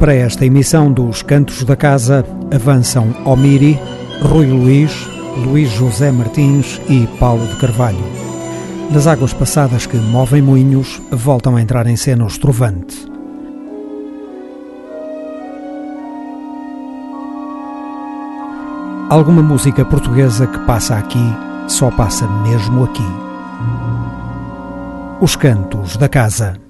Para esta emissão dos Cantos da Casa avançam Omiri, Rui Luís, Luís José Martins e Paulo de Carvalho. Das águas passadas que movem moinhos, voltam a entrar em cena os Trovante. Alguma música portuguesa que passa aqui, só passa mesmo aqui. Os Cantos da Casa.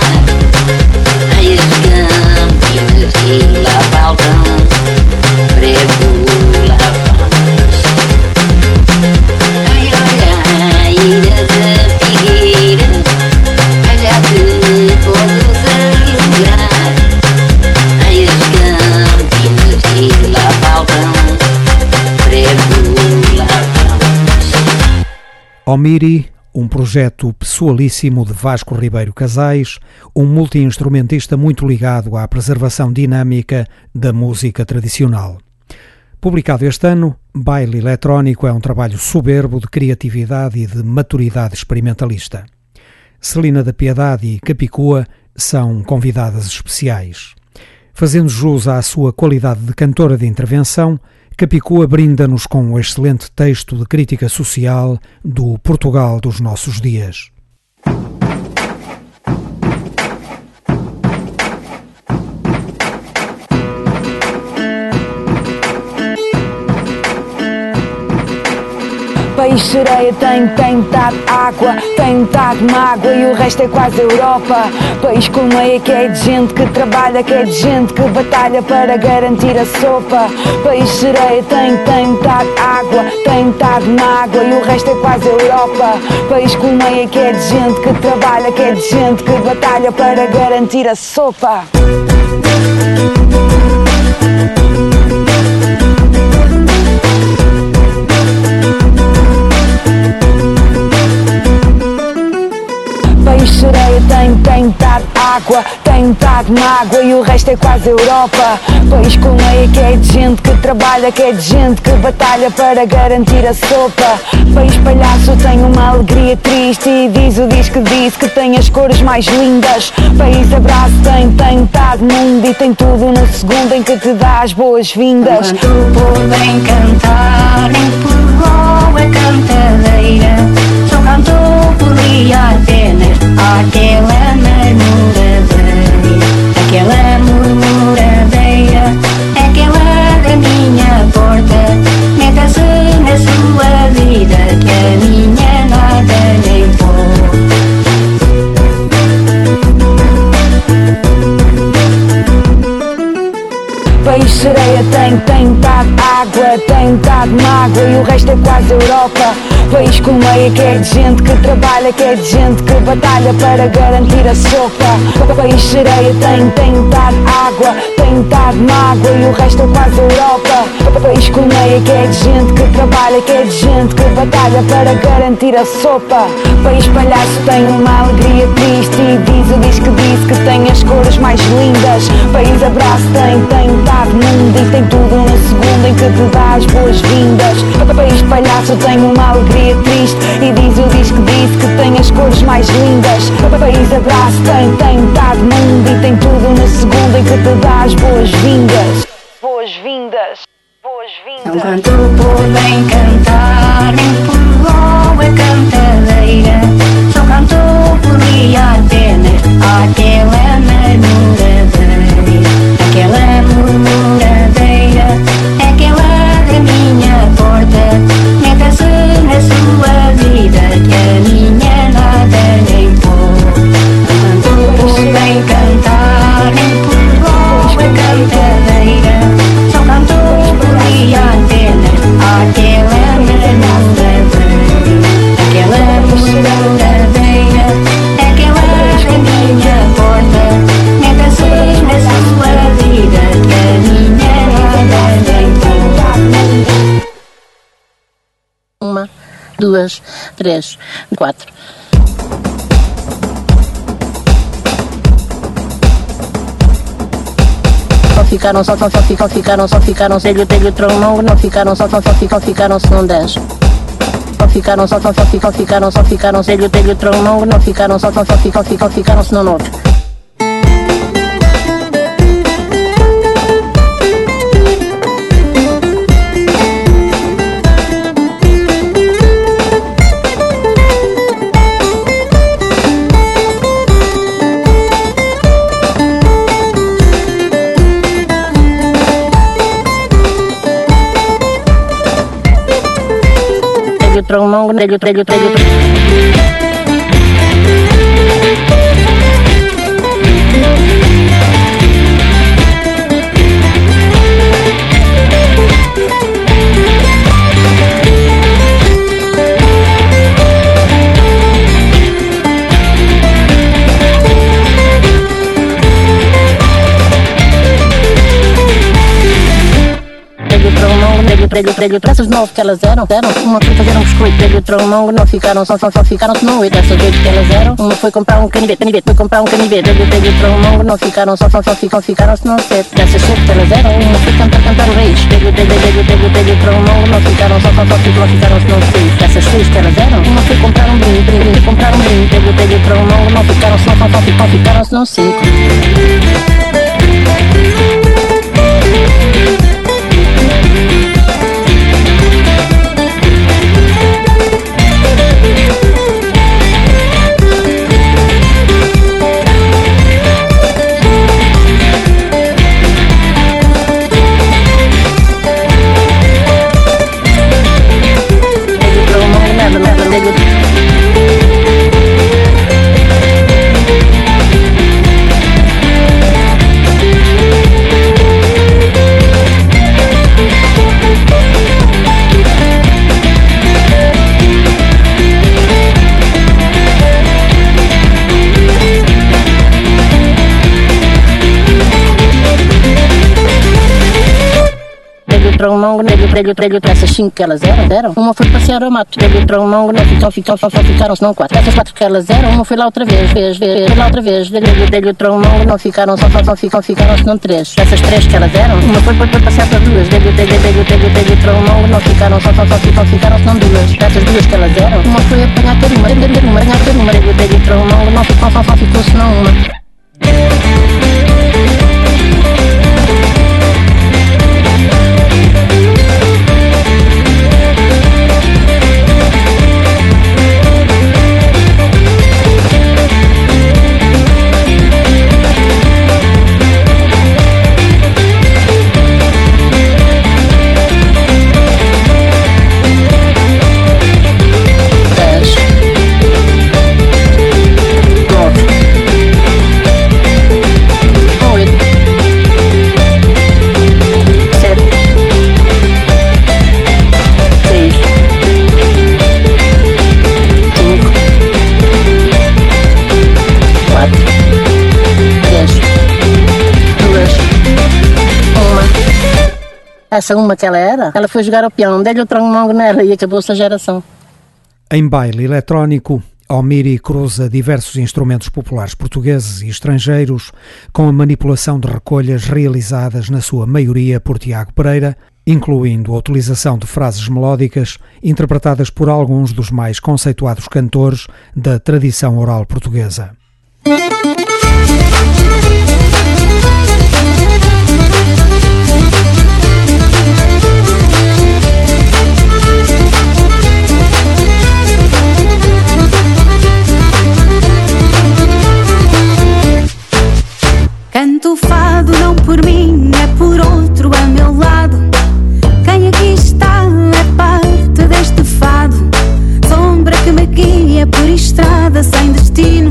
Omiri, um projeto pessoalíssimo de Vasco Ribeiro Casais, um multi-instrumentista muito ligado à preservação dinâmica da música tradicional. Publicado este ano, Baile Eletrónico é um trabalho soberbo de criatividade e de maturidade experimentalista. Celina da Piedade e Capicua são convidadas especiais. Fazendo jus à sua qualidade de cantora de intervenção, Capicua brinda-nos com um excelente texto de crítica social do Portugal dos nossos dias. País sereia tem, tem metade água, tem metade mágoa e o resto é quase Europa. País colmeia que é de gente que trabalha, que é de gente que batalha para garantir a sopa. País sereia tem, tem metade água, tem metade mágoa e o resto é quase Europa. País colmeia que é de gente que trabalha, que é de gente que batalha para garantir a sopa. Água, tem metade mágoa e o resto é quase Europa. País com meia que é de gente que trabalha, que é de gente que batalha para garantir a sopa. País palhaço tem uma alegria triste e diz o diz que disse que tem as cores mais lindas. País abraço tem, tem metade mundo e tem tudo no segundo em que te dá as boas-vindas. Enquanto podem cantar, empurrou a cantadeira. Só cantou por apenas aquela murmuradeira. Nada lhe importa. País sereia tem, tem metade água, tem metade mágoa e o resto é quase Europa. País com meia que é de gente que trabalha, que é de gente que batalha para garantir a sopa. País sereia tem, tem metade água, tem metade mágoa e o resto é quase Europa. País meia que é de gente que trabalha, que é de gente que batalha para garantir a sopa. País palhaço tem uma alegria triste e diz o diz que disse que tem as cores mais lindas. País abraço tem, tem metade mundo e tem tudo no segundo em que te dá as boas-vindas. País palhaço tem uma alegria triste e diz o diz que disse que tem as cores mais lindas. País abraço tem, tem metade mundo e tem tudo no segundo em que te dá as boas-vindas. Boas-vindas. Boas-vindas. Enquanto podem cantar, empurrou a cantadeira. Só cantou por dia apenas aquela murmuradeira. Duas, três, quatro. Só ficaram, só, só, só ficam, ficaram, só ficaram, telho, telho, tronão, não ficaram, só, só, só ficam, ficaram, não dez. Só ficaram, só, só, só ficam, ficaram, só ficaram, telho, telho, tronão, não ficaram, só, só, só ficam, ficam, ficaram, se não nove. Telho, tronão, telho, telho, telho. Telho, telho. Essas nove que elas eram, eram. Uma foi fazer um biscoito, telho, tronão, não ficaram, só, só, só ficaram, se não oito. Essas oito que elas eram. Uma foi comprar um canivete, canivete, foi comprar um canivete, telho, telho, tronão, não ficaram, só, só, só ficam, ficaram, se não sete. Dessas sete que elas eram. Uma foi cantar, cantar o reis, telho, telho, telho, telho, telho, tronão, não ficaram, só, só, só ficam, ficaram, se não seis. Dessas seis que elas eram. Uma foi comprar um brinde, brinde, comprar um brinde, telho, telho, tronão, não ficaram, só, só, só ficam, ficaram, se não cinco. Tromongo, dei-lhe, dei-lhe, dei-lhe essas cinco que elas eram, deram. Uma foi passear ao mato, dei-lhe o tromongo, não ficam, ficam, ficam, ficaram, se não quatro. Essas quatro que elas eram, uma foi lá outra vez, vez, vez, foi lá outra vez, dei-lhe, dei-lhe o tromongo, não ficaram, só, só, ficam, ficaram, se não três. Essas três que elas eram, uma foi, foi, foi passear para duas, dei-lhe, dei-lhe, dei-lhe, dei-lhe, dei-lhe o tromongo, não ficaram, só, só, ficam, ficaram, se não duas. Essas duas que elas eram, uma foi apanhar ter uma, ter uma, apanhar ter uma, dei-lhe, dei-lhe o tromongo, não ficou, só, ficou, se não uma. Essa uma que ela era, ela foi jogar ao piano, dei-lhe o tronco nela e acabou essa geração. Em baile eletrónico, Almiri cruza diversos instrumentos populares portugueses e estrangeiros com a manipulação de recolhas realizadas na sua maioria por Tiago Pereira, incluindo a utilização de frases melódicas interpretadas por alguns dos mais conceituados cantores da tradição oral portuguesa. Canto fado não por mim, é por outro a meu lado. Quem aqui está é parte deste fado. Sombra que me guia por estrada sem destino.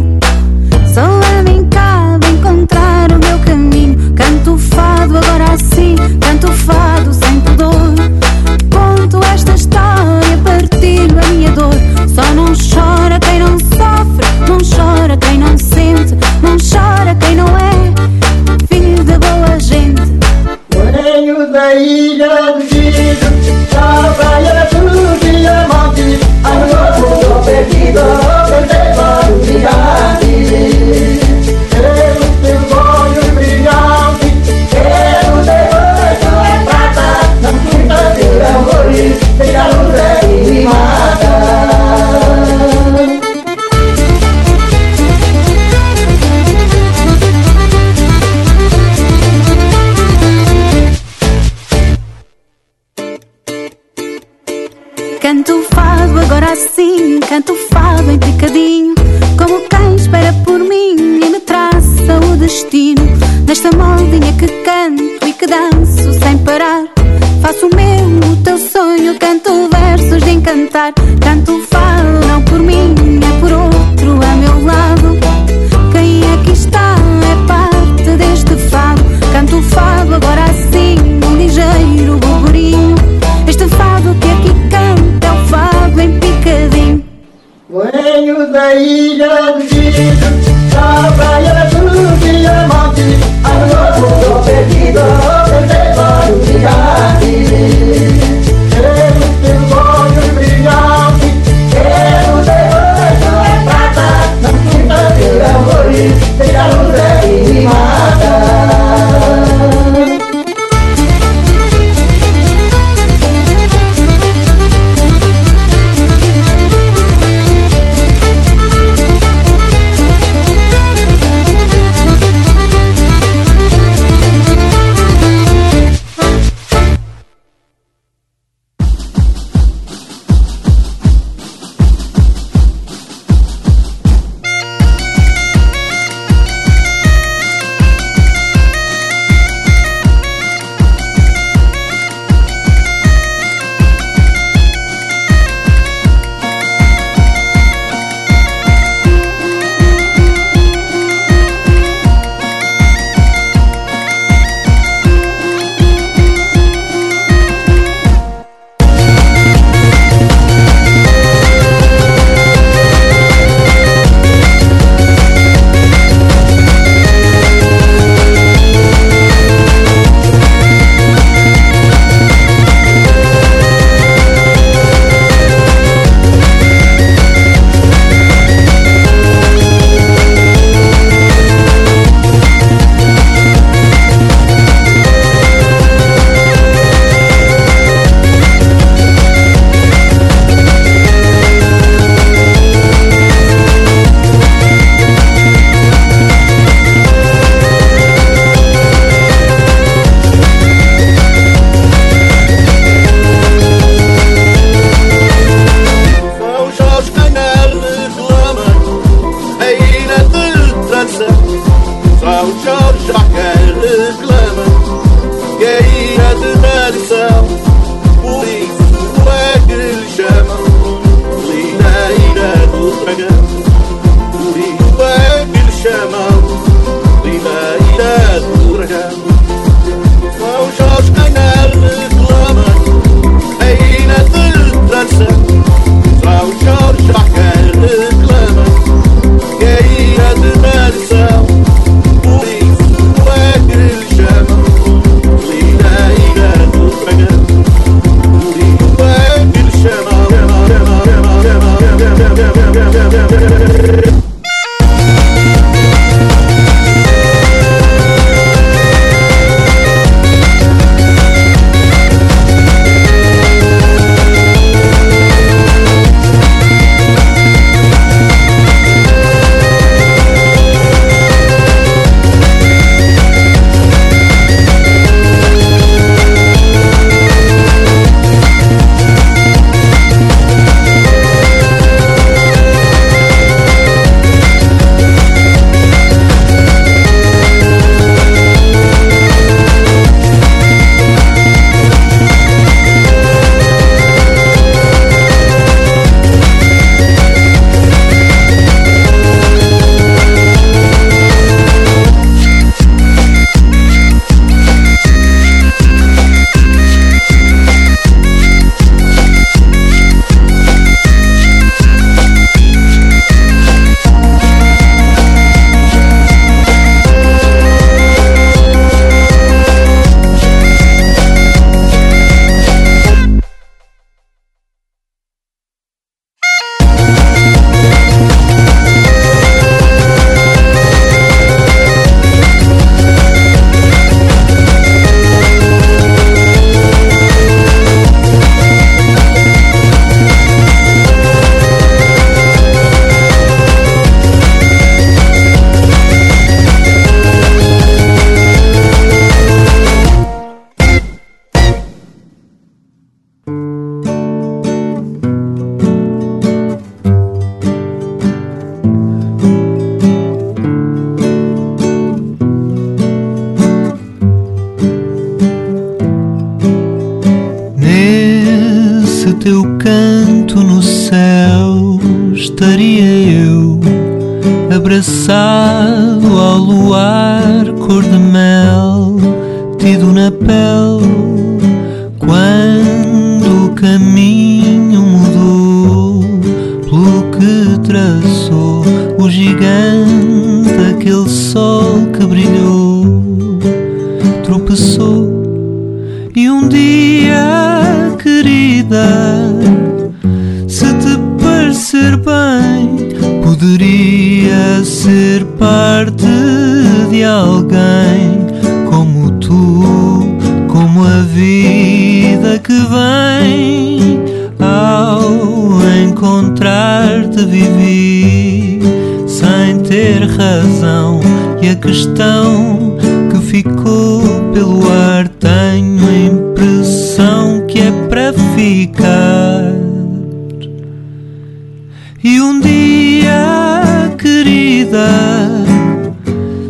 E um dia, querida,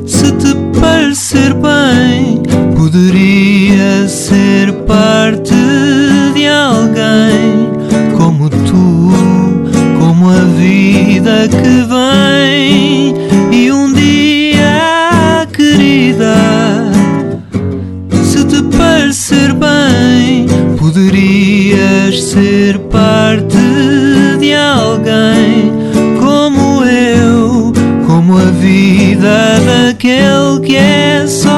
se te parecer bem, poderia ser parte de alguém como tu, como a vida que vem. E um dia, querida, se te parecer bem, poderias ser parte de alguém. vida daquele que é só.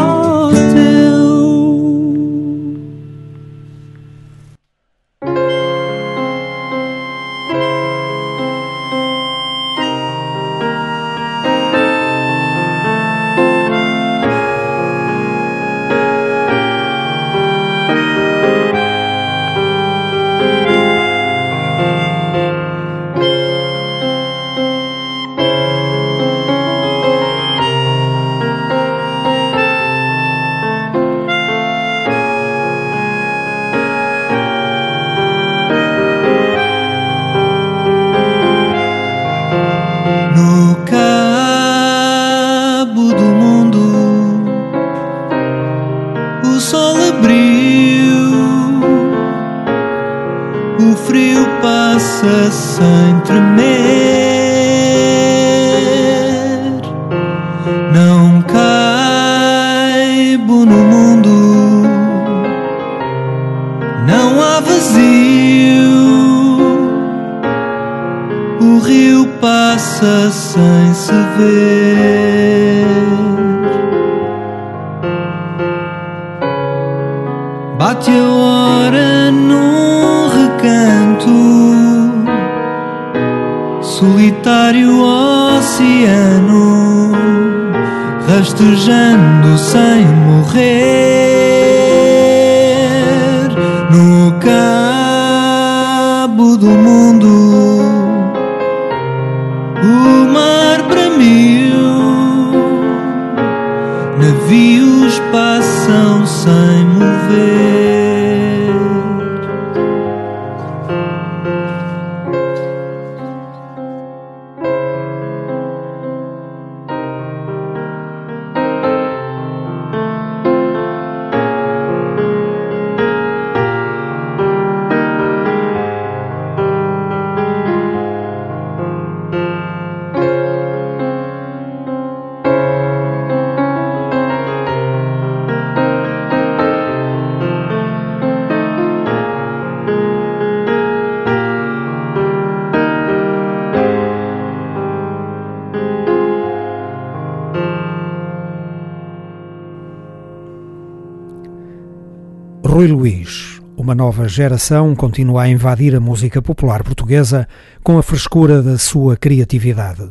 nova geração continua a invadir a música popular portuguesa com a frescura da sua criatividade.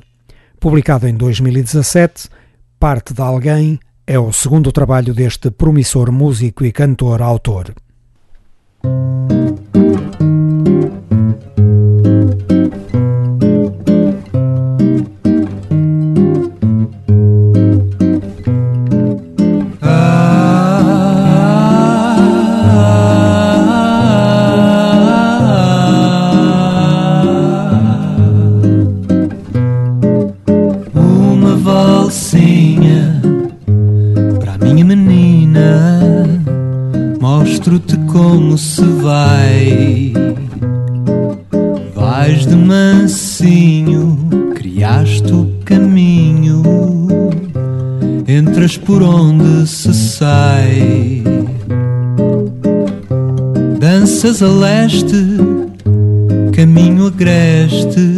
Publicado em 2017, Parte de Alguém é o segundo trabalho deste promissor músico e cantor-autor. por onde se sai. Danças a leste, caminho agreste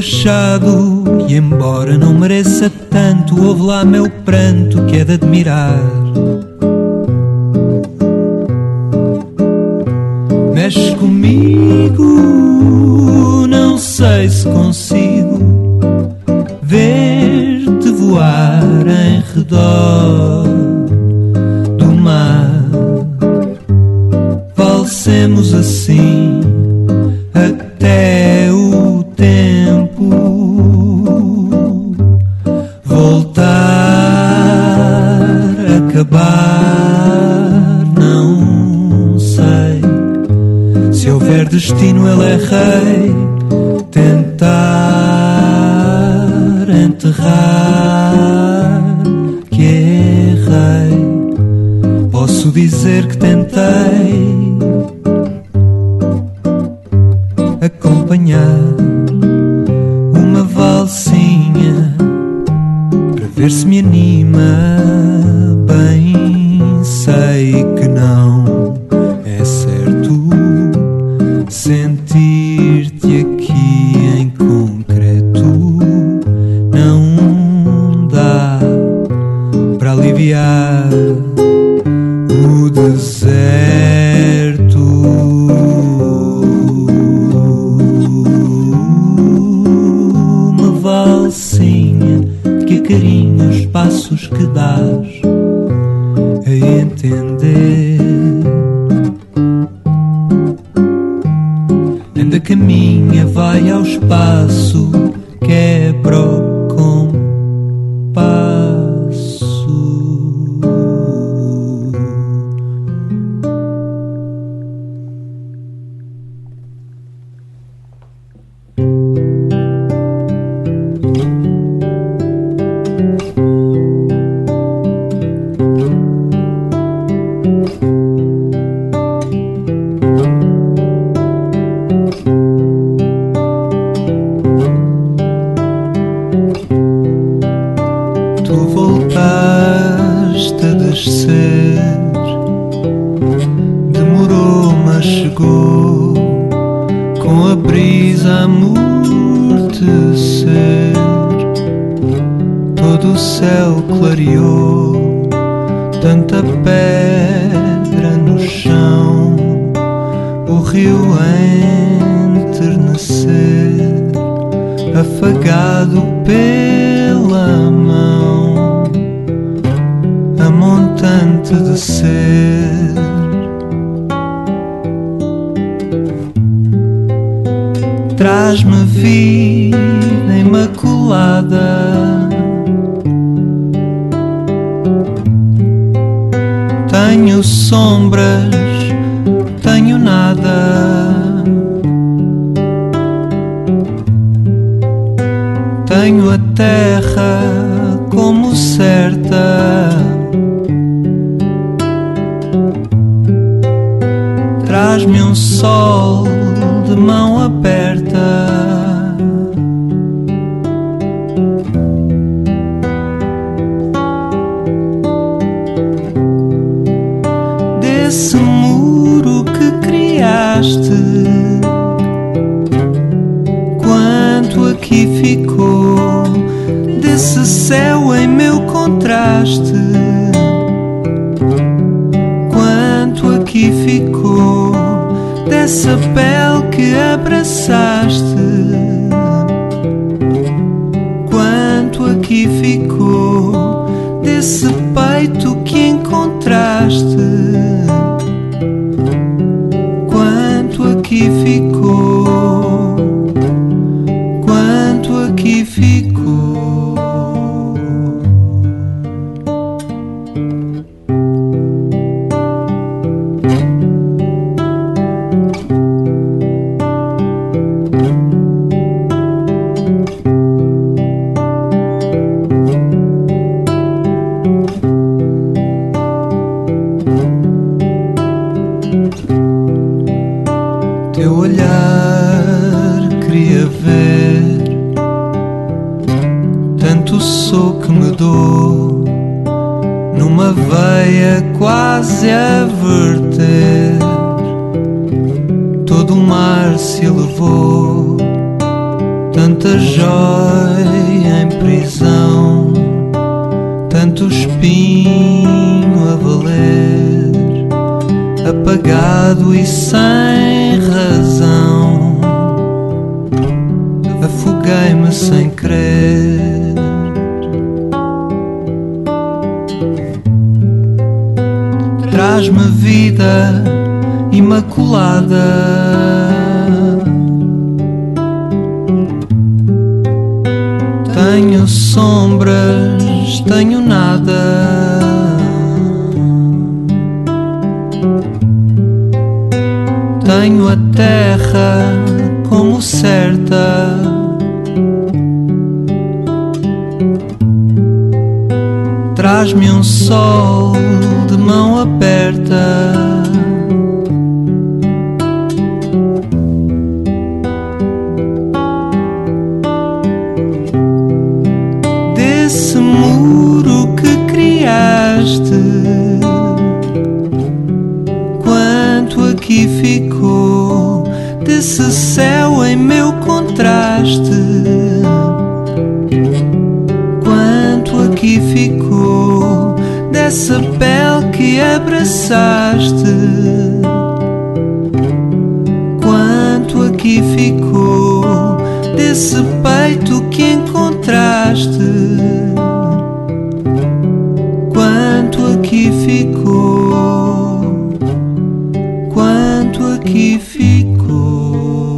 e que, embora não mereça tanto, houve lá meu pranto que é de admirar. Mexe comigo, não sei se consigo ver-te voar em redor. Vai ao espaço, Aqui ficou Aqui ficou.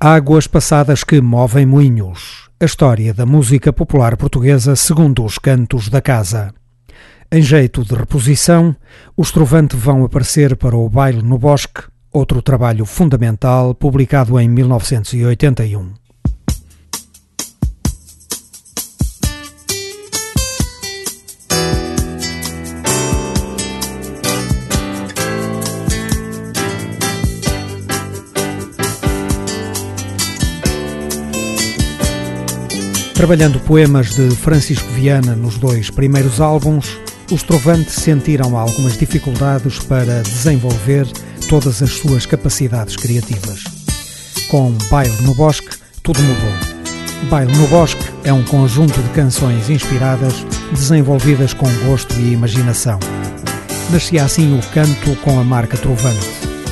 Águas passadas que movem moinhos. A história da música popular portuguesa segundo os cantos da casa. Em jeito de reposição, os Trovante vão aparecer para o Baile no Bosque, outro trabalho fundamental publicado em 1981. Trabalhando poemas de Francisco Viana nos dois primeiros álbuns, os Trovante sentiram algumas dificuldades para desenvolver todas as suas capacidades criativas. Com Baile no Bosque, tudo mudou. Baile no Bosque é um conjunto de canções inspiradas, desenvolvidas com gosto e imaginação. Nascia assim o canto com a marca Trovante,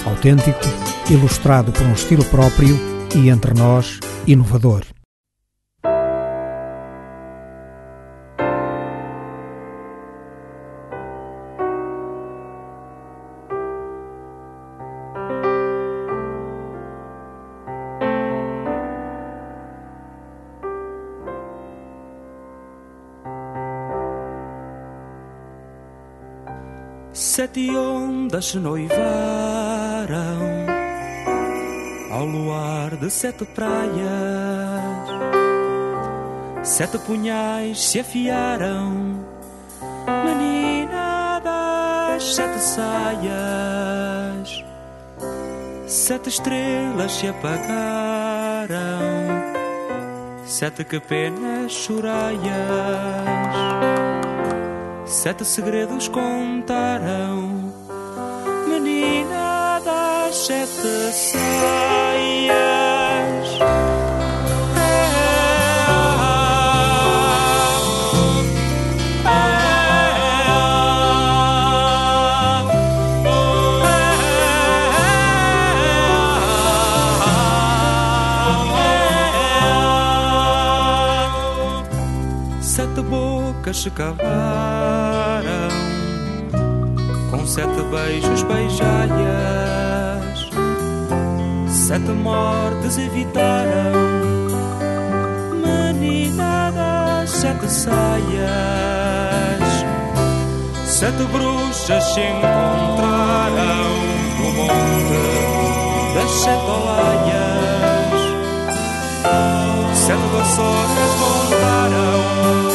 autêntico, ilustrado por um estilo próprio e, entre nós, inovador. Sete ondas se noivaram ao luar de sete praias. Sete punhais se afiaram, menina das sete saias. Sete estrelas se apagaram, sete que penas choraias. Sete segredos contaram, menina das sete saias. Bocas se cavaram, com sete beijos beijaias, sete mortes evitaram, menina das sete saias, sete bruxas se encontraram no monte das sete olaias, sete vassouras voltaram.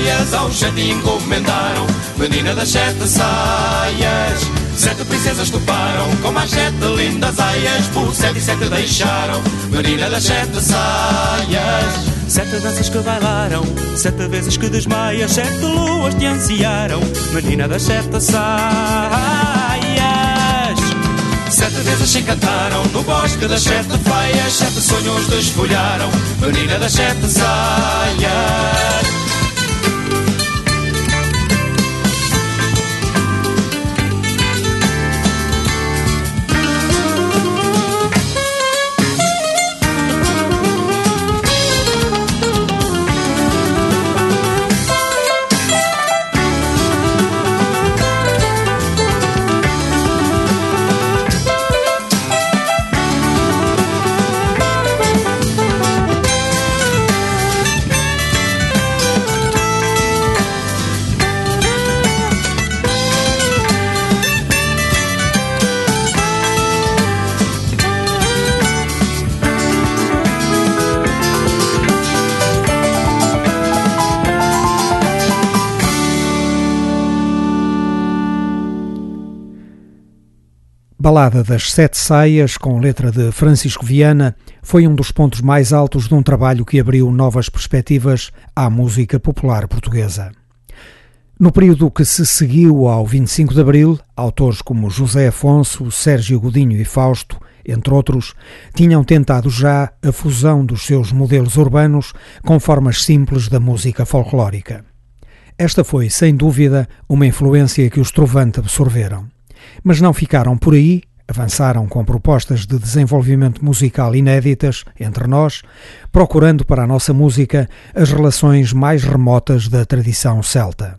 Zagaias Aos sete encomendaram, menina das sete saias Sete princesas toparam, com mais sete lindas aias Por sete e sete deixaram, menina das sete saias Sete danças que bailaram, sete vezes que desmaias, sete luas te ansiaram, menina das sete saias. Sete vezes se encantaram. No bosque das sete faias, sete sonhos desfolharam, menina das sete saias. Balada das Sete Saias, com letra de Francisco Viana, foi um dos pontos mais altos de um trabalho que abriu novas perspectivas à música popular portuguesa. No período que se seguiu ao 25 de Abril, autores como José Afonso, Sérgio Godinho e Fausto, entre outros, tinham tentado já a fusão dos seus modelos urbanos com formas simples da música folclórica. Esta foi, sem dúvida, uma influência que os Trovante absorveram. Mas não ficaram por aí, avançaram com propostas de desenvolvimento musical inéditas entre nós, procurando para a nossa música as relações mais remotas da tradição celta.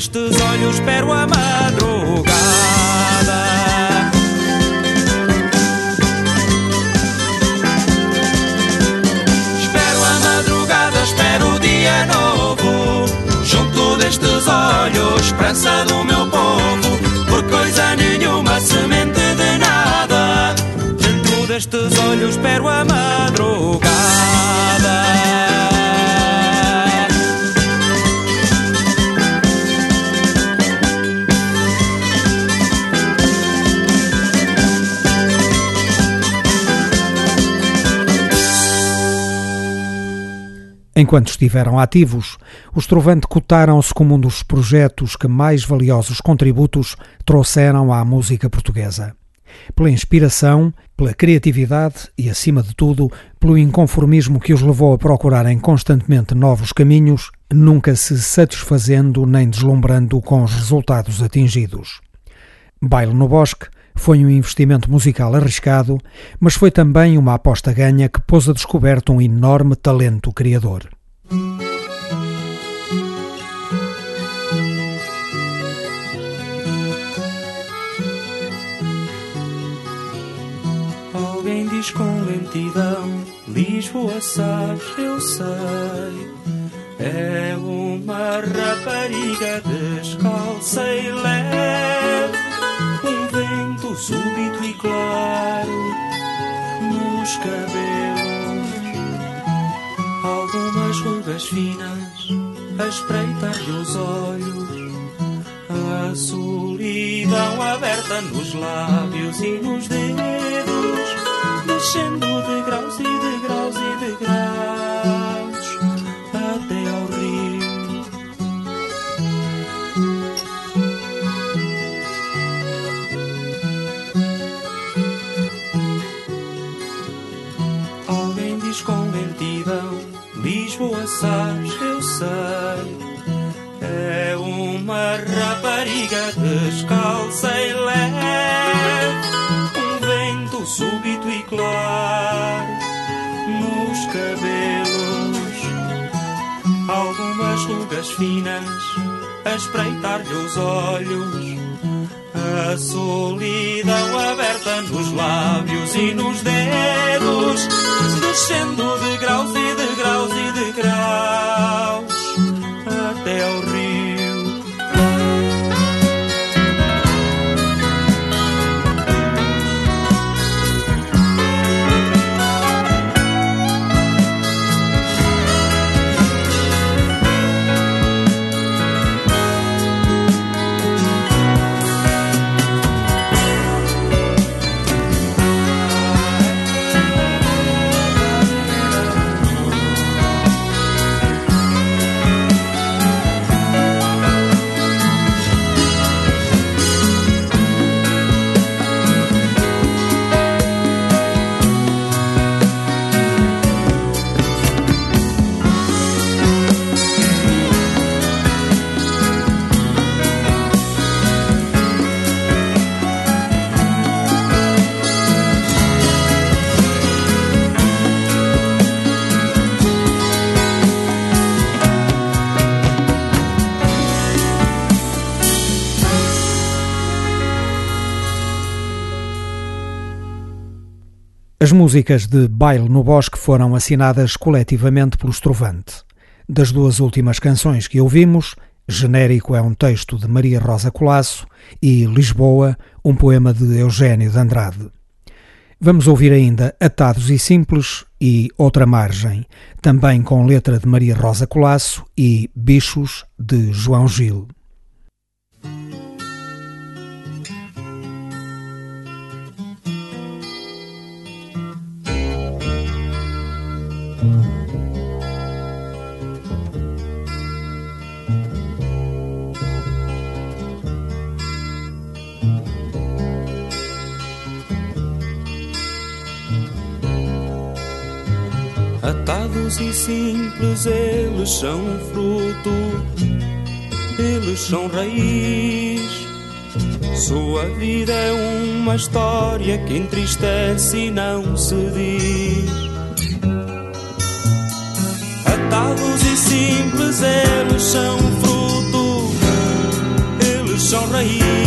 Dentro destes olhos espero a madrugada. Espero a madrugada, espero o dia novo. Junto destes olhos, esperança do meu povo. Por coisa nenhuma, semente de nada. Dentro destes olhos, espero a madrugada Enquanto estiveram ativos, os Trovante cotaram-se como um dos projetos que mais valiosos contributos trouxeram à música portuguesa. Pela inspiração, pela criatividade e, acima de tudo, pelo inconformismo que os levou a procurarem constantemente novos caminhos, nunca se satisfazendo nem deslumbrando com os resultados atingidos. Baile no Bosque foi um investimento musical arriscado, mas foi também uma aposta ganha que pôs a descoberto um enorme talento criador. Alguém diz com lentidão, Lisboa sabes, eu sei. É uma rapariga descalça e leve, um vento súbito e claro nos cabelos, algumas rugas finas a espreitar-lhe os olhos. A solidão aberta nos lábios e nos dedos, descendo de graus Lisboa sabes, eu sei. É uma rapariga descalça e leve, um vento súbito e claro nos cabelos, algumas rugas finas a espreitar-lhe os olhos. A solidão aberta nos lábios e nos dedos, descendo de graus e de graus e de As músicas de Baile no Bosque foram assinadas coletivamente pelo Estrovante. Das duas últimas canções que ouvimos, Genérico é um texto de Maria Rosa Colasso e Lisboa, um poema de Eugênio de Andrade. Vamos ouvir ainda Atados e Simples e Outra Margem, também com letra de Maria Rosa Colasso e Bichos de João Gil. Atados e simples, eles são fruto, eles são raiz. Sua vida é uma história que entristece e não se diz. Atados e simples, eles são fruto, eles são raiz.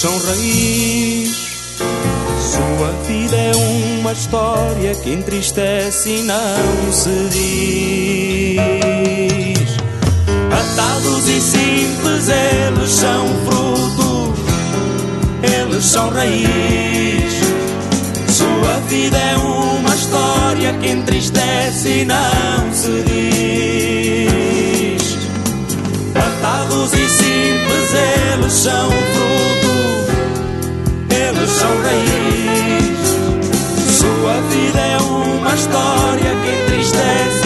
São raiz. Sua vida é uma história que entristece e não se diz. Atados e simples, eles são fruto, eles são raiz. Sua vida é uma história que entristece e não se diz. Atados e simples, eles são fruto, raiz. Sua vida é uma história que entristece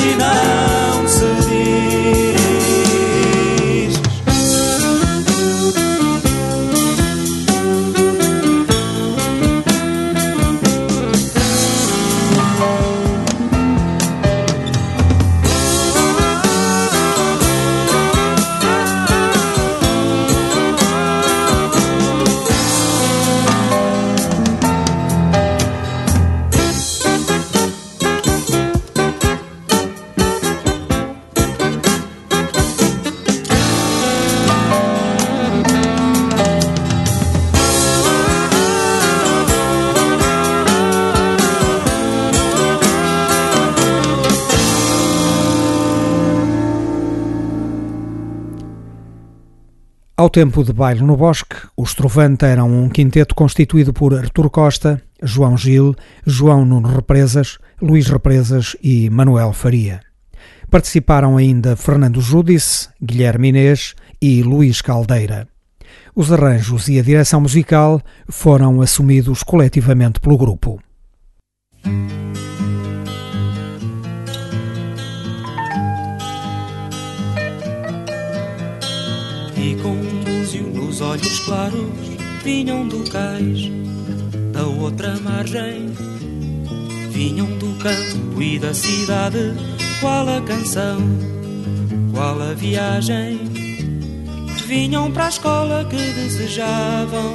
tempo de Baile no Bosque, os Trovante eram um quinteto constituído por Artur Costa, João Gil, João Nuno Represas, Luís Represas e Manuel Faria. Participaram ainda Fernando Júdice, Guilherme Inês e Luís Caldeira. Os arranjos e a direção musical foram assumidos coletivamente pelo grupo. Olhos claros vinham do cais da outra margem. Vinham do campo e da cidade, qual a canção, qual a viagem. Vinham para a escola que desejavam,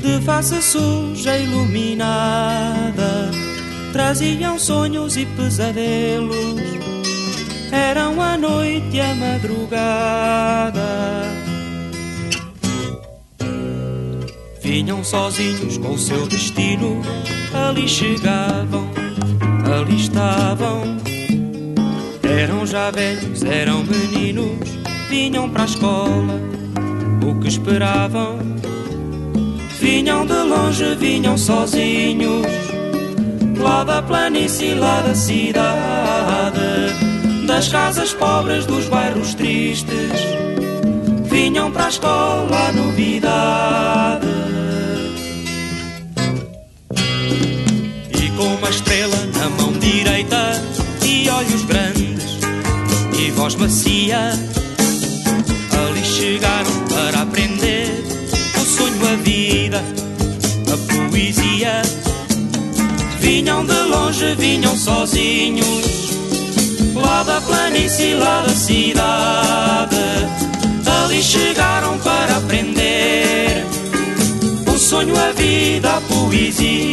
de face suja iluminada. Traziam sonhos e pesadelos, eram a noite e a madrugada. Vinham sozinhos com o seu destino, ali chegavam, ali estavam. Eram já velhos, eram meninos, vinham para a escola, o que esperavam. Vinham de longe, vinham sozinhos, lá da planície, lá da cidade, das casas pobres, dos bairros tristes. Vinham para a escola novidade. Estrela na mão direita e olhos grandes e voz macia. Ali chegaram para aprender o sonho, a vida, a poesia. Vinham de longe, vinham sozinhos, lá da planície, lá da cidade. Ali chegaram para aprender o sonho, a vida, a poesia.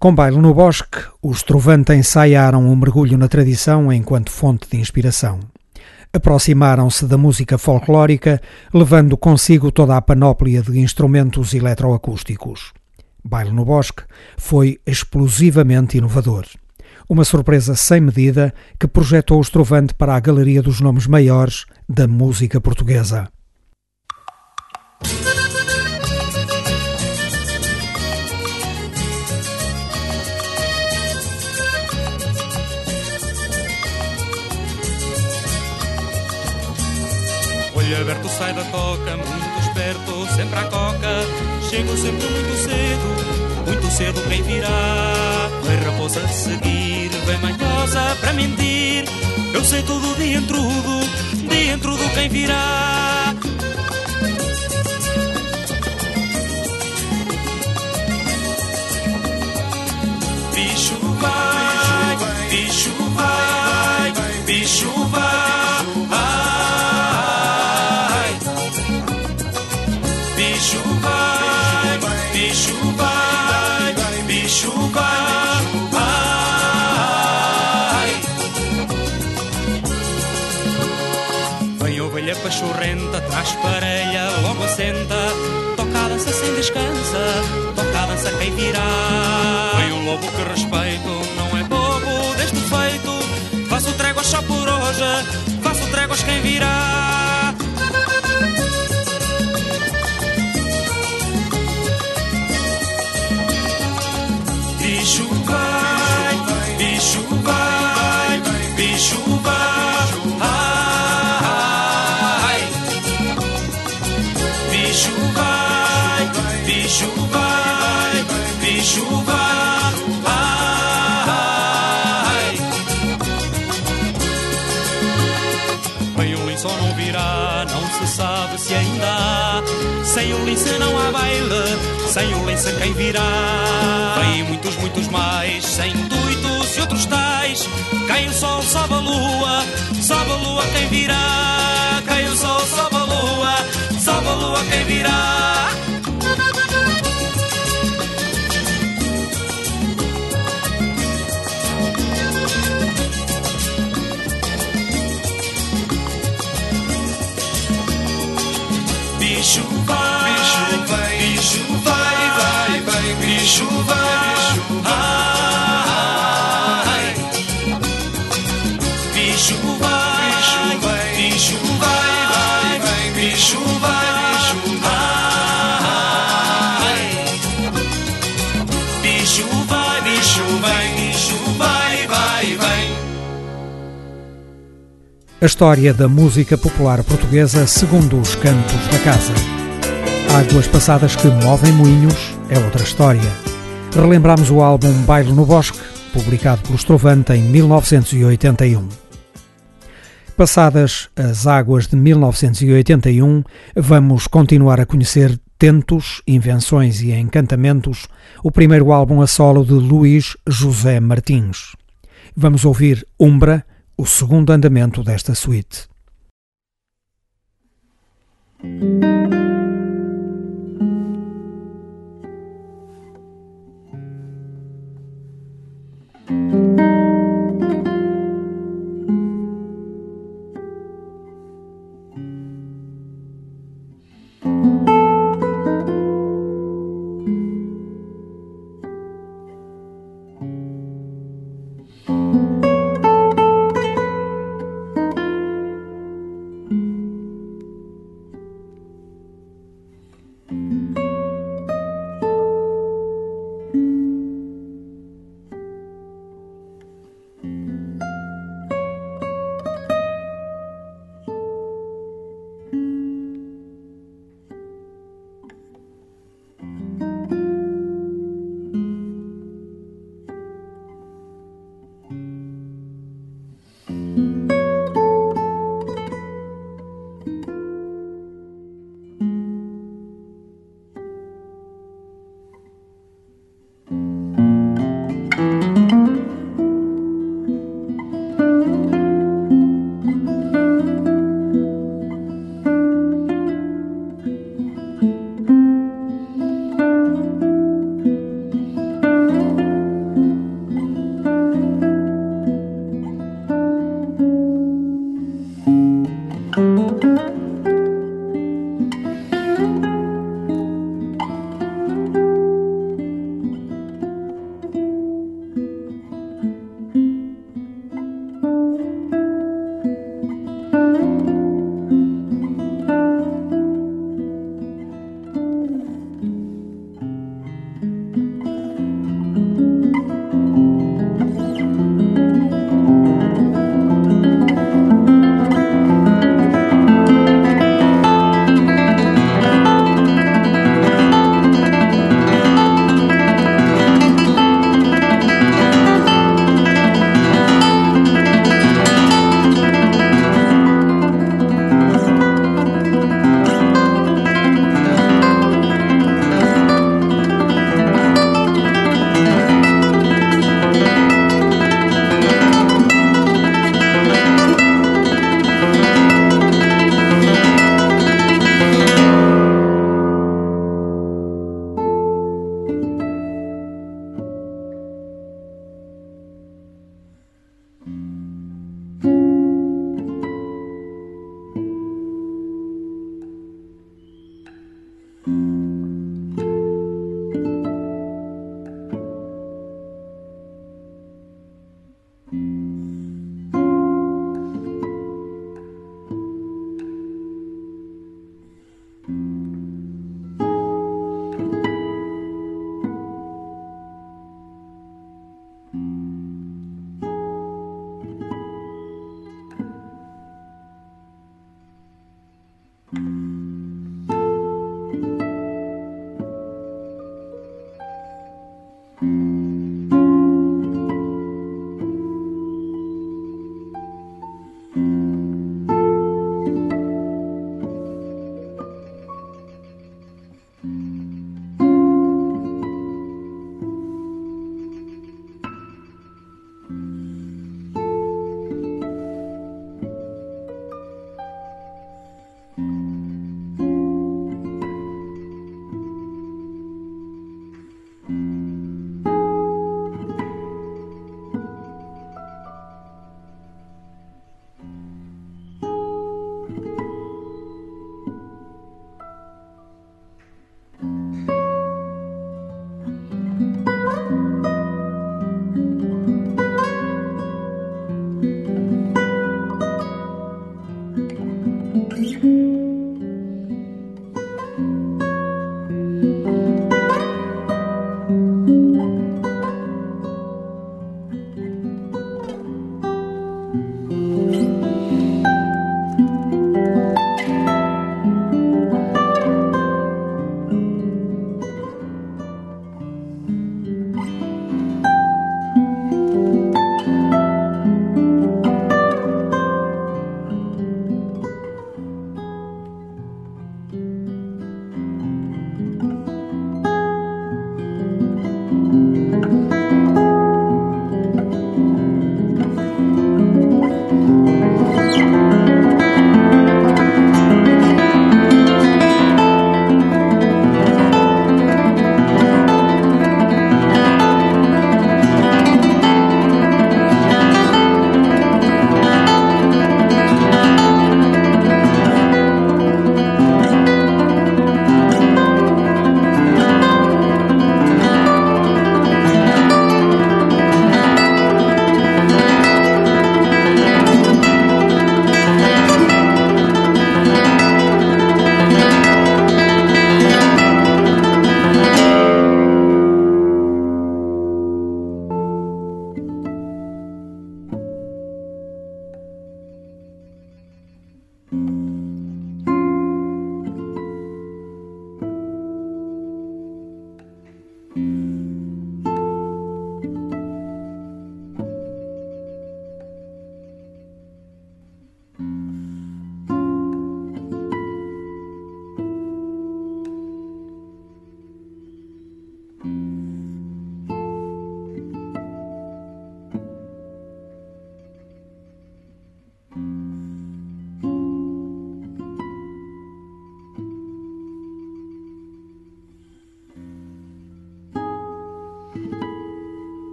Com baile no bosque, os Trovante ensaiaram um mergulho na tradição enquanto fonte de inspiração. Aproximaram-se da música folclórica, levando consigo toda a panóplia de instrumentos eletroacústicos. Baile no Bosque foi explosivamente inovador. Uma surpresa sem medida que projetou os Trovante para a galeria dos nomes maiores da música portuguesa. Aberto sai da toca, muito esperto, sempre à coca. Chego sempre muito cedo, muito cedo quem virá. Vem raposa seguir, vem manhosa para mentir. Eu sei tudo de intrudo, de intrudo quem virá. Bicho vai, pachorrenta, traz parelha, logo assenta. Toca a dança sem descansa, toca a dança quem virá. Lince não há baile, sem o lince quem virá? Vêm muitos, muitos mais, sem intuitos e outros tais. Cai o sol, sobe a lua, sobe a lua quem virá? Cai o sol, sobe a lua, sobe a lua quem virá? A história da música popular portuguesa segundo os cantos da casa. Águas passadas que movem moinhos é outra história. Relembramos o álbum Baile no Bosque, publicado pelo Estrovante em 1981. Passadas as águas de 1981, vamos continuar a conhecer Tentos, Invenções e Encantamentos, o primeiro álbum a solo de Luís José Martins. Vamos ouvir Umbra, o segundo andamento desta suíte.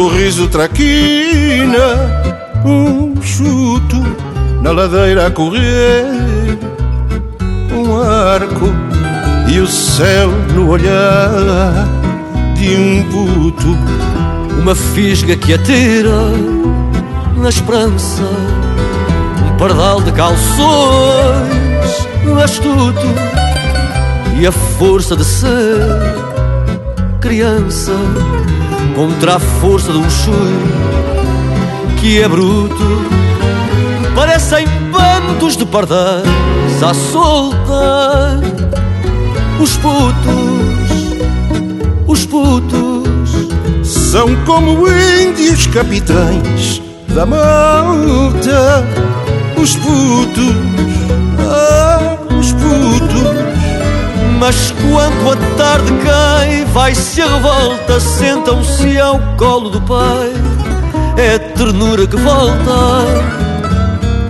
Sorriso traquina, um chuto na ladeira a correr, um arco e o céu no olhar de um puto. Uma fisga que atira na esperança, um pardal de calções astuto e a força de ser criança contra a força de um chute que é bruto. Parecem bandos de pardais à solta. Os putos, os putos são como índios capitães da malta. Os putos, Mas quando a tarde cai, vai-se a revolta, sentam-se ao colo do pai. É a ternura que volta.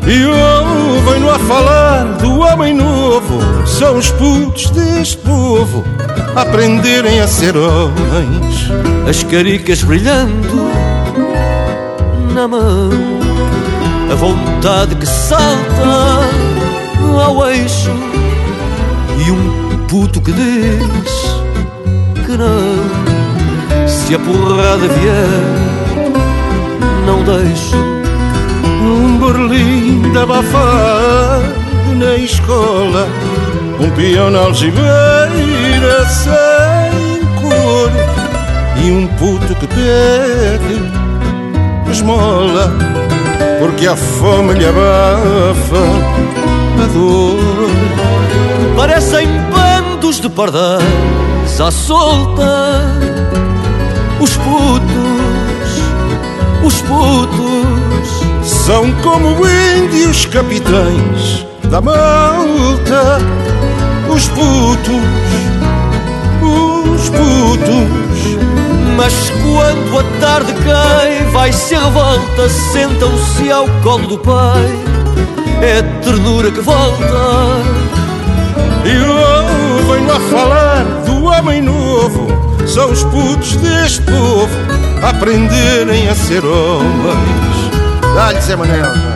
E ouvem-no a falar do homem novo. São os putos deste povo a aprenderem a ser homens. As caricas brilhando na mão, a vontade que salta ao eixo e um puto que diz que não. Se a porrada vier, não deixo. Um berlim de abafado na escola, um peão na algibeira sem cor e um puto que pede esmola porque a fome lhe abafa a dor. Parecem de pardais à solta. Os putos, os putos são como índios capitães da malta. Os putos, os putos. Mas quando a tarde cai, vai-se a revolta, sentam-se ao colo do pai. É ternura que volta. E ouvem-no a falar do homem novo. São os putos deste povo aprenderem a ser homens. Dá-lhe, Zé Manel.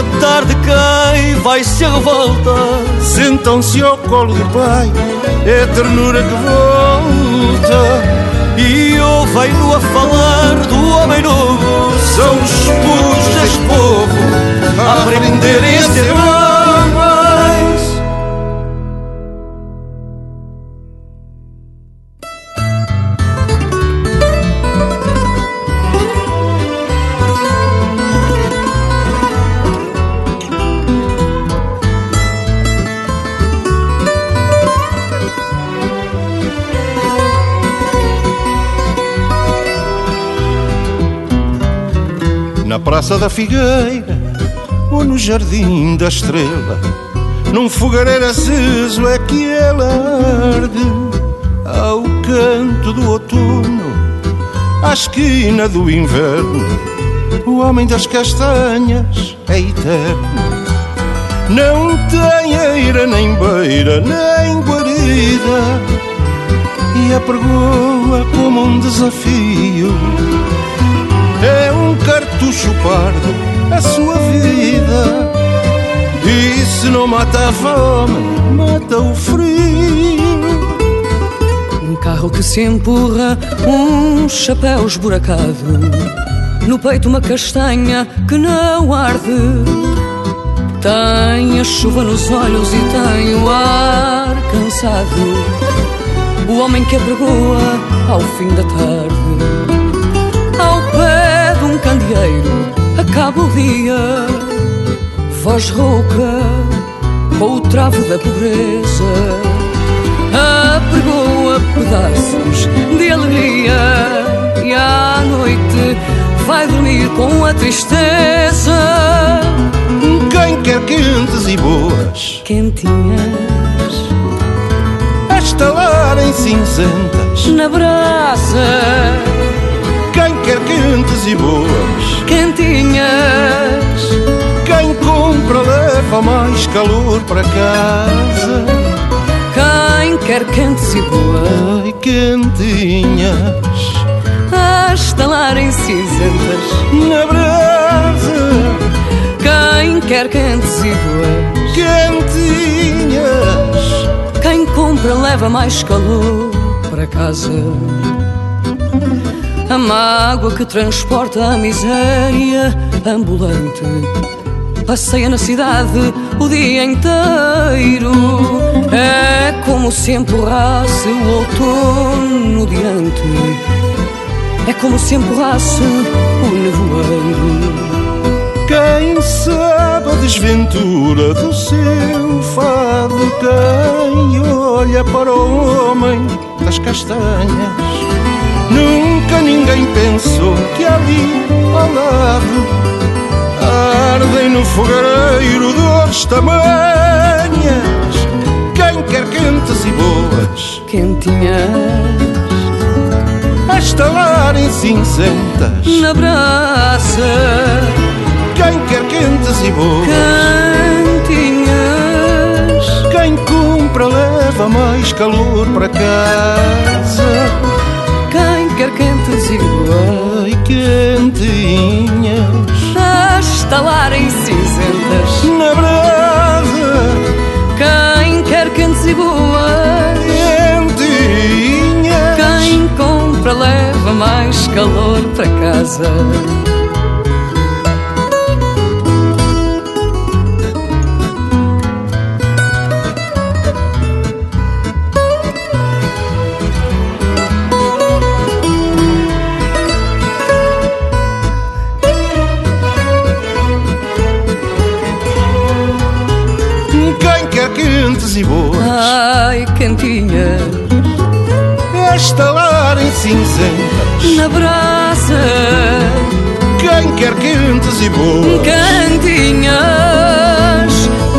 A tarde cai, vai-se a revolta. Sentam-se ao colo do pai, é ternura que volta. E ouvem-no a falar do homem novo. São os putos deste povo a aprenderem a ser Praça da Figueira ou no Jardim da Estrela, num fogareiro aceso é que ela arde ao canto do outono, à esquina do inverno. O homem das castanhas é eterno. Não tem eira, nem beira, nem guarida. E a como um desafio cartucho pardo a sua vida. E se não mata a fome, mata o frio. Um carro que se empurra, um chapéu esburacado. No peito uma castanha que não arde. Tem a chuva nos olhos e tem o ar cansado. O homem que apregoa ao fim da tarde. Acaba o dia. Voz rouca com o travo da pobreza. Apregoa pedaços de alegria. E à noite vai dormir com a tristeza. Quem quer que quentes e boas, quentinhas, a estalar em cinzentas, na brasa, quem quer quentes e boas, quentinhas, quem compra leva mais calor para casa. Quem quer quentes e boas, Ai, quentinhas, a estalar em cinzentas, na brasa, quem quer quentes e boas, quentinhas, quem compra leva mais calor para casa. Mágoa que transporta a miséria ambulante passeia na cidade o dia inteiro. É como se empurrasse o outono diante. É como se empurrasse o nevoeiro. quem sabe a desventura do seu fado, quem olha para o homem das castanhas. Nunca ninguém pensou que ali ao lado ardem no fogareiro dores tamanhas. Quem quer quentes e boas, Quentinhas a estalar em cinzentas. na brasa, Quem quer quentes e boas, cantinhas. quem compra leva mais calor para casa. Quer quentes e Ai, quentinhas, a estalar em cinzentas. na brasa, Quem quer quentes e boas, quentinhas. quem compra leva mais calor para casa. Na brasa, Quem quer quentes e boas, cantinhas.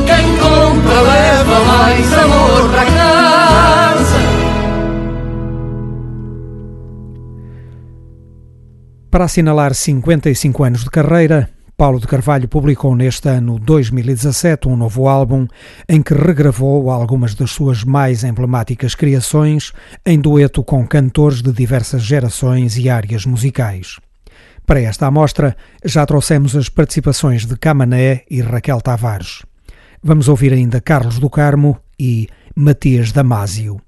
Quem compra leva mais amor para casa. Para assinalar 55 anos de carreira, Paulo de Carvalho publicou neste ano 2017 um novo álbum em que regravou algumas das suas mais emblemáticas criações em dueto com cantores de diversas gerações e áreas musicais. Para esta amostra, já trouxemos as participações de Camané e Raquel Tavares. Vamos ouvir ainda Carlos do Carmo e Matias Damásio.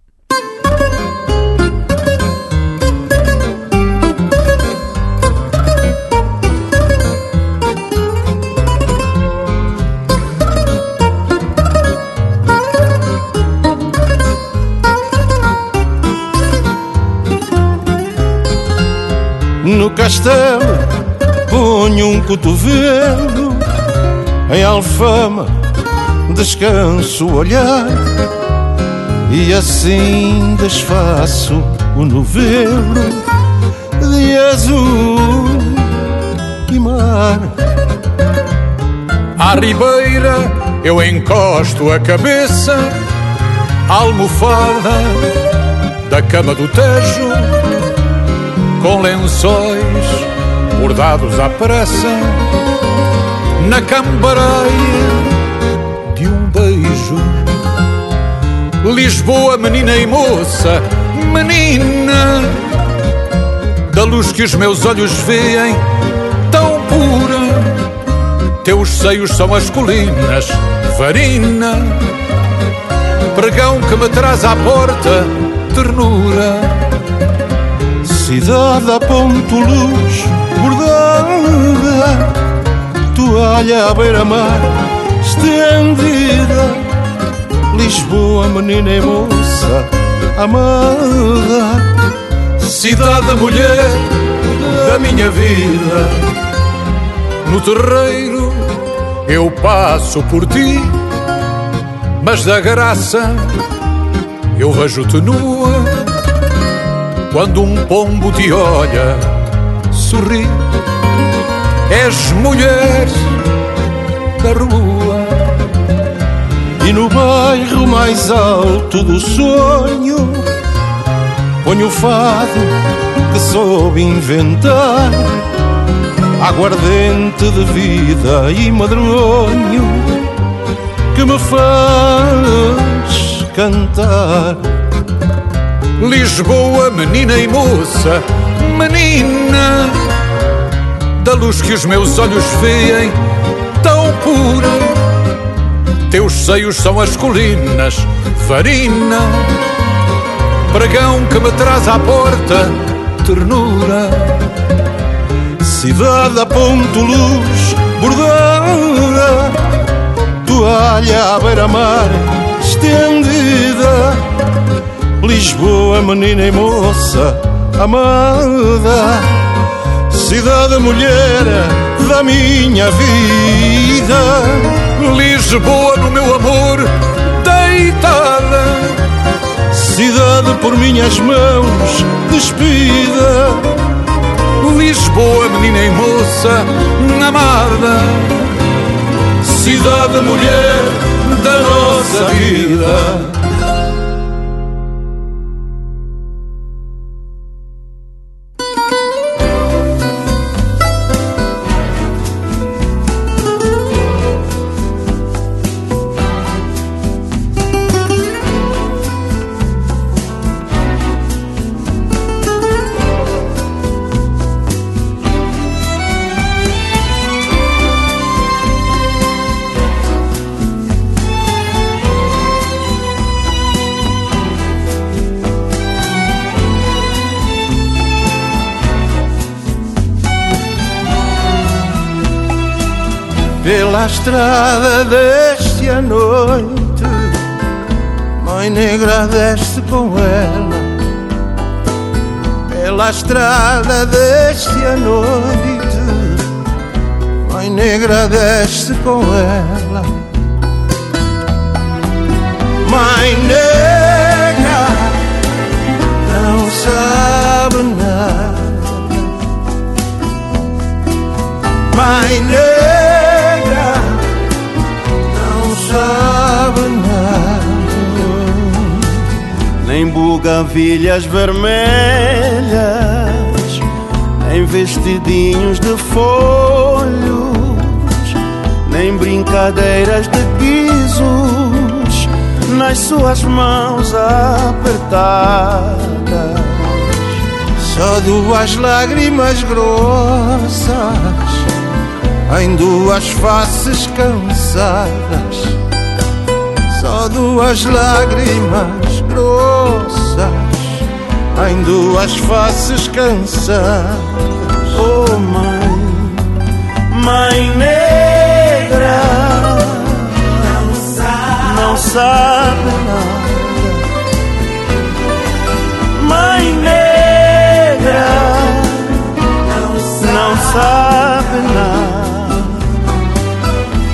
No castelo ponho um cotovelo Em alfama descanso o olhar E assim desfaço o novelo De azul e mar. À ribeira eu encosto a cabeça à almofada da cama do Tejo com lençóis bordados à pressa na cambareia de um beijo. Lisboa, menina e moça, menina, da luz que os meus olhos veem, tão pura. Teus seios são as colinas, varina, pregão que me traz à porta, ternura. Cidade a ponto luz bordada Toalha à beira-mar estendida Lisboa, menina e moça amada Cidade mulher da minha vida. No terreiro eu passo por ti Mas da graça eu vejo-te nua Quando um pombo te olha, sorri. És mulher da rua E no bairro mais alto do sonho Ponho o fado que soube inventar Aguardente de vida e madronho Que me faz cantar Lisboa, menina e moça, menina Da luz que os meus olhos veem tão pura teus seios são as colinas, farina, pregão que me traz à porta, ternura. Cidade a ponto luz, bordada, toalha à beira-mar estendida. Lisboa, menina e moça amada, cidade mulher da minha vida. Lisboa no meu amor deitada Cidade por minhas mãos despida Lisboa, menina e moça amada Cidade mulher da nossa vida pela estrada deste a noite. Mãe negra desce com ela Pela estrada deste a noite. Mãe negra desce com ela. Mãe negra não sabe nada. Mãe negra Nem bugavilhas vermelhas Nem vestidinhos de folhos Nem brincadeiras de guizos Nas suas mãos apertadas. Só duas lágrimas grossas em duas faces cansadas. Só duas lágrimas grossas em duas faces cansadas. Oh mãe, mãe negra, não sabe, não sabe nada. Mãe negra, não, não sabe nada.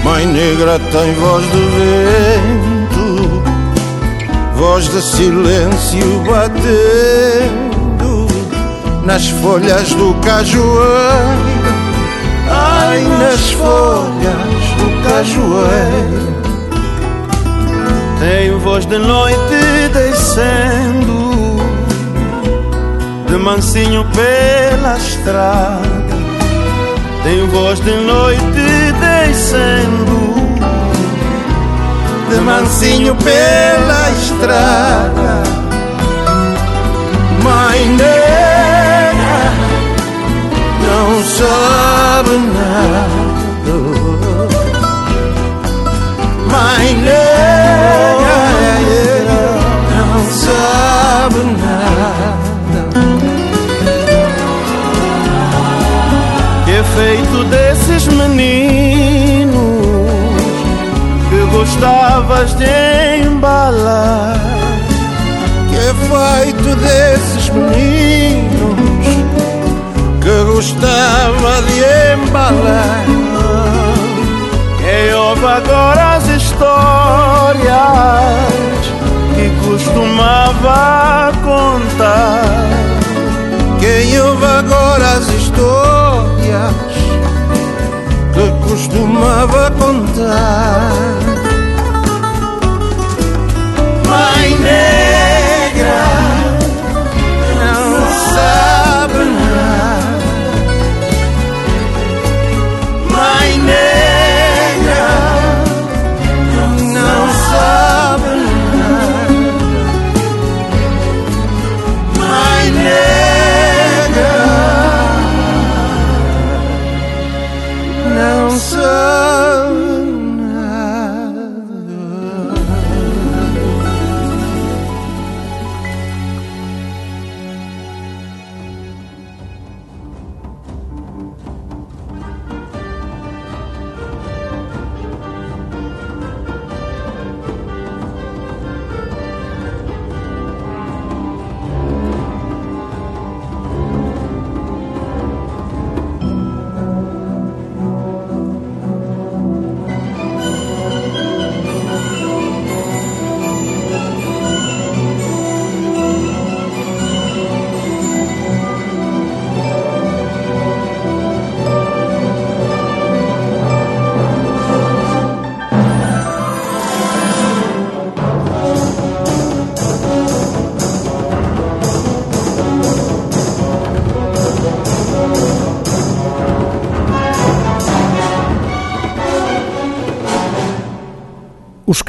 Mãe negra tem voz de vento voz de silêncio batendo nas folhas do cajueiro, ai nas folhas do cajueiro. Tem voz de noite descendo, de mansinho pela estrada. Tem voz de noite descendo de mansinho pela estrada. Mãe negra não sabe nada. Mãe negra não sabe nada. Que é feito desses meninos gostavas de embalar. Que é feito desses meninos Que gostava de embalar. Quem ouve agora as histórias Que costumava contar. Quem ouve agora as histórias Que costumava contar blinded.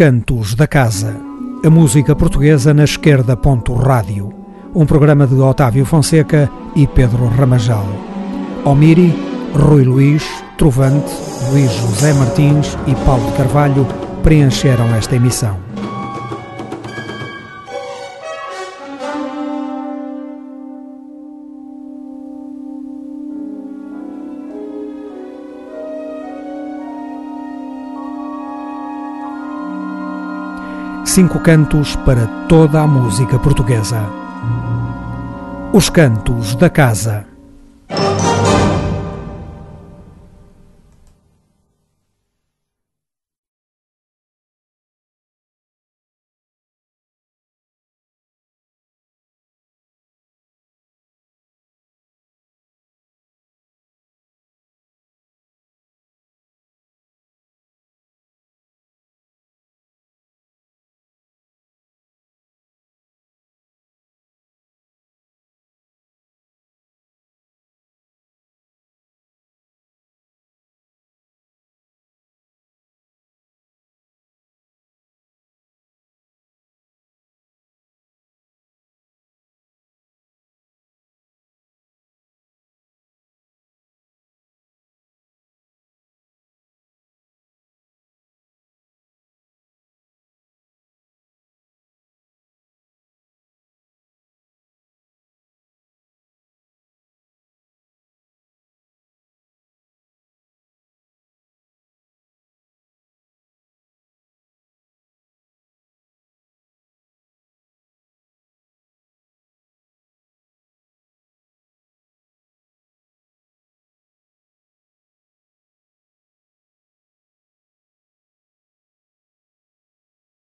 Cantos da Casa, a música portuguesa na esquerda. Ponto rádio. Um programa de Otávio Fonseca e Pedro Ramajal. Omiri, Rui Luís, Trovante, Luís José Martins e Paulo Carvalho preencheram esta emissão. Cinco cantos para toda a música portuguesa. Os Cantos da Casa.